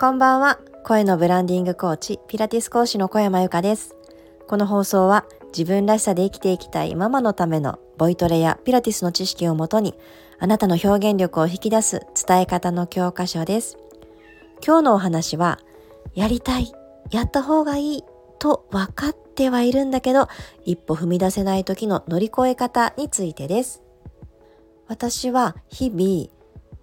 こんばんは。声のブランディングコーチピラティス講師の小山由かです。この放送は自分らしさで生きていきたいママのためのボイトレやピラティスの知識をもとにあなたの表現力を引き出す伝え方の教科書です。今日のお話はやりたいやった方がいいと分かってはいるんだけど一歩踏み出せない時の乗り越え方についてです。私は日々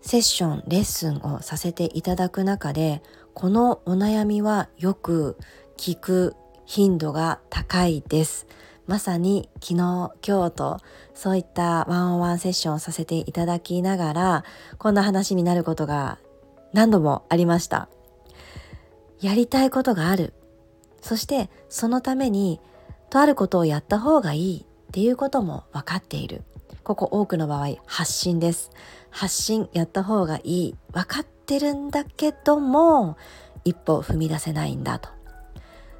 セッションレッスンをさせていただく中でこのお悩みはよく聞く頻度が高いです。まさに昨日今日とそういったワンオンワンセッションをさせていただきながらこんな話になることが何度もありました。やりたいことがある。そしてそのためにとあることをやった方がいいっていうことも分かっている。ここ多くの場合発信です。発信やった方がいい。分かってるんだけども一歩踏み出せないんだと。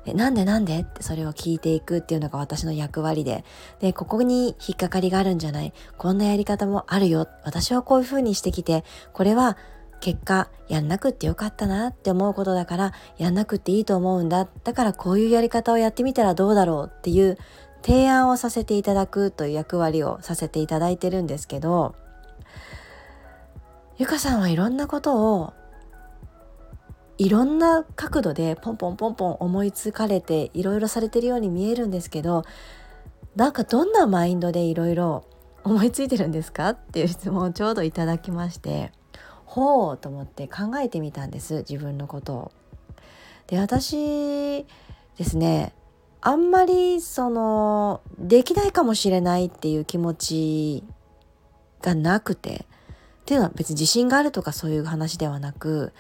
えなんでなんで？ってそれを聞いていくっていうのが私の役割で。でここに引っかかりがあるんじゃない。こんなやり方もあるよ。私はこういうふうにしてきてこれは結果やんなくってよかったなって思うことだからやんなくっていいと思うんだ。だからこういうやり方をやってみたらどうだろうっていう提案をさせていただくという役割をさせていただいてるんですけどゆかさんはいろんなことをいろんな角度でポンポンポンポン思いつかれていろいろされてるように見えるんですけどなんかどんなマインドでいろいろ思いついてるんですかっていう質問をちょうどいただきましてほうと思って考えてみたんです自分のことを。で私ですねあんまりそのできないかもしれないっていう気持ちがなくてっていうのは別に自信があるとかそういう話ではなく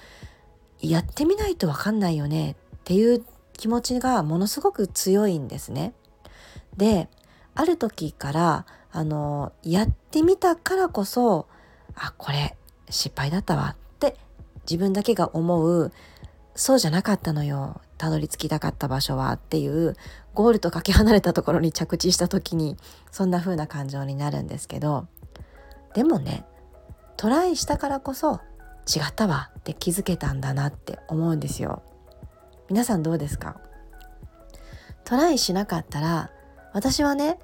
やってみないと分かんないよねっていう気持ちがものすごく強いんですね。である時からあのやってみたからこそあこれ失敗だったわって自分だけが思うそうじゃなかったのよ。たどり着きたかった場所はっていうゴールとかけ離れたところに着地した時にそんな風な感情になるんですけど。でもねトライしたからこそ違ったわって気づけたんだなって思うんですよ。皆さんどうですか？トライしなかったら私はね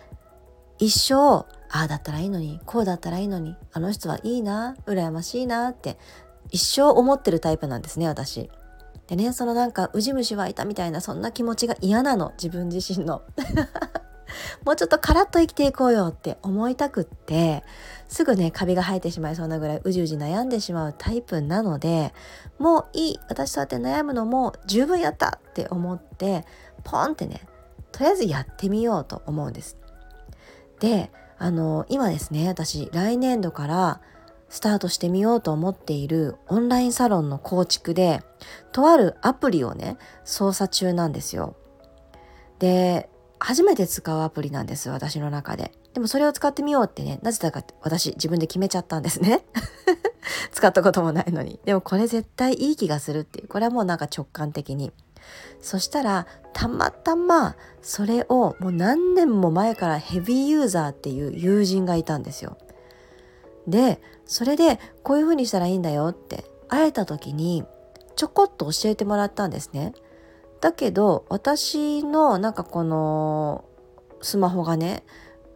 一生ああだったらいいのにこうだったらいいのにあの人はいいな羨ましいなって一生思ってるタイプなんですね私。でねそのなんかウジ虫湧いたみたいなそんな気持ちが嫌なの自分自身の。もうちょっとカラッと生きていこうよって思いたくってすぐねカビが生えてしまいそうなぐらいうじうじ悩んでしまうタイプなのでもういい私とやって悩むのも十分やったって思ってポンってねとりあえずやってみようと思うんです。であの今ですね私来年度からスタートしてみようと思っているオンラインサロンの構築でとあるアプリをね操作中なんですよ。で初めて使うアプリなんです私の中で。でもそれを使ってみようってねなぜだか私自分で決めちゃったんですね。使ったこともないのに。でもこれ絶対いい気がするっていうこれはもうなんか直感的に。そしたらたまたまそれをもう何年も前からヘビーユーザーっていう友人がいたんですよ。でそれでこういう風にしたらいいんだよって会えた時にちょこっと教えてもらったんですね。だけど私のなんかこのスマホがね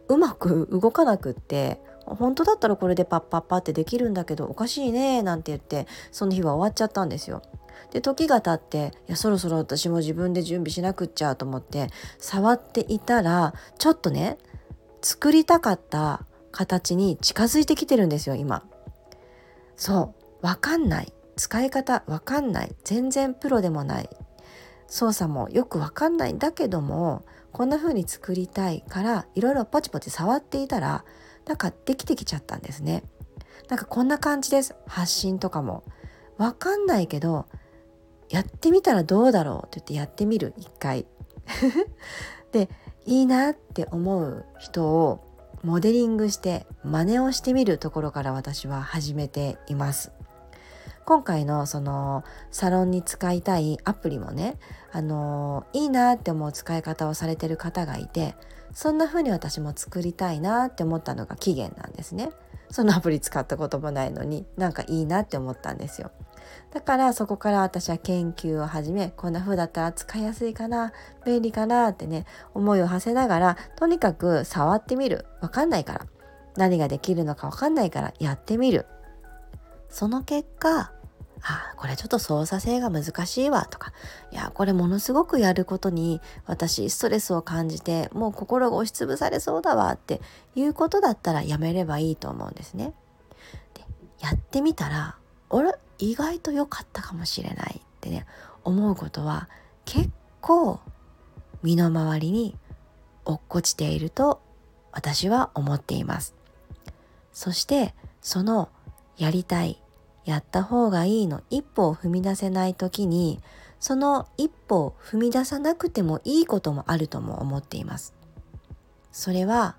うまく動かなくって本当だったらこれでパッパッパってできるんだけどおかしいねなんて言ってその日は終わっちゃったんですよ。で時が経っていやそろそろ私も自分で準備しなくっちゃと思って触っていたらちょっとね作りたかった形に近づいてきてるんですよ今。そうわかんない使い方わかんない全然プロでもない操作もよくわかんないんだけどもこんな風に作りたいからいろいろポチポチ触っていたらなんかできてきちゃったんですね。なんかこんな感じです発信とかも。わかんないけどやってみたらどうだろうって言ってやってみる一回。でいいなって思う人をモデリングして真似をしてみるところから私は始めています。今回のそのサロンに使いたいアプリもねあのいいなって思う使い方をされてる方がいてそんな風に私も作りたいなって思ったのが期限なんですね。そのアプリ使ったこともないのになんかいいなって思ったんですよ。だからそこから私は研究を始めこんな風だったら使いやすいかな便利かなってね思いを馳せながらとにかく触ってみる。わかんないから。何ができるのかわかんないからやってみる。その結果あこれちょっと操作性が難しいわとかいやこれものすごくやることに私ストレスを感じてもう心が押しつぶされそうだわっていうことだったらやめればいいと思うんですね。でやってみたらあれ？意外と良かったかもしれないってね思うことは結構身の回りに落っこちていると私は思っています。そしてそのやりたいやった方がいいの一歩を踏み出せない時にその一歩を踏み出さなくてもいいこともあるとも思っていますそれは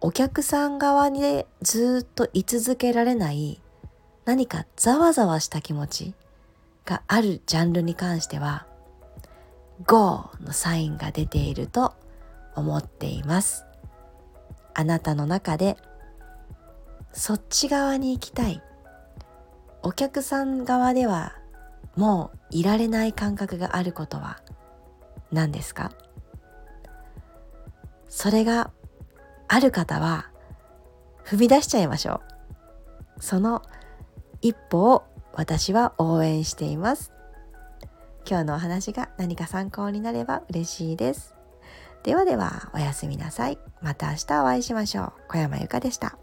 お客さん側にずっと居続けられない何かざわざわした気持ちがあるジャンルに関しては GO のサインが出ていると思っています。あなたの中でそっち側に行きたい。お客さん側ではもういられない感覚があることは何ですか？それがある方は踏み出しちゃいましょう。その一歩を私は応援しています。今日のお話が何か参考になれば嬉しいです。ではではおやすみなさい。また明日お会いしましょう。小山由かでした。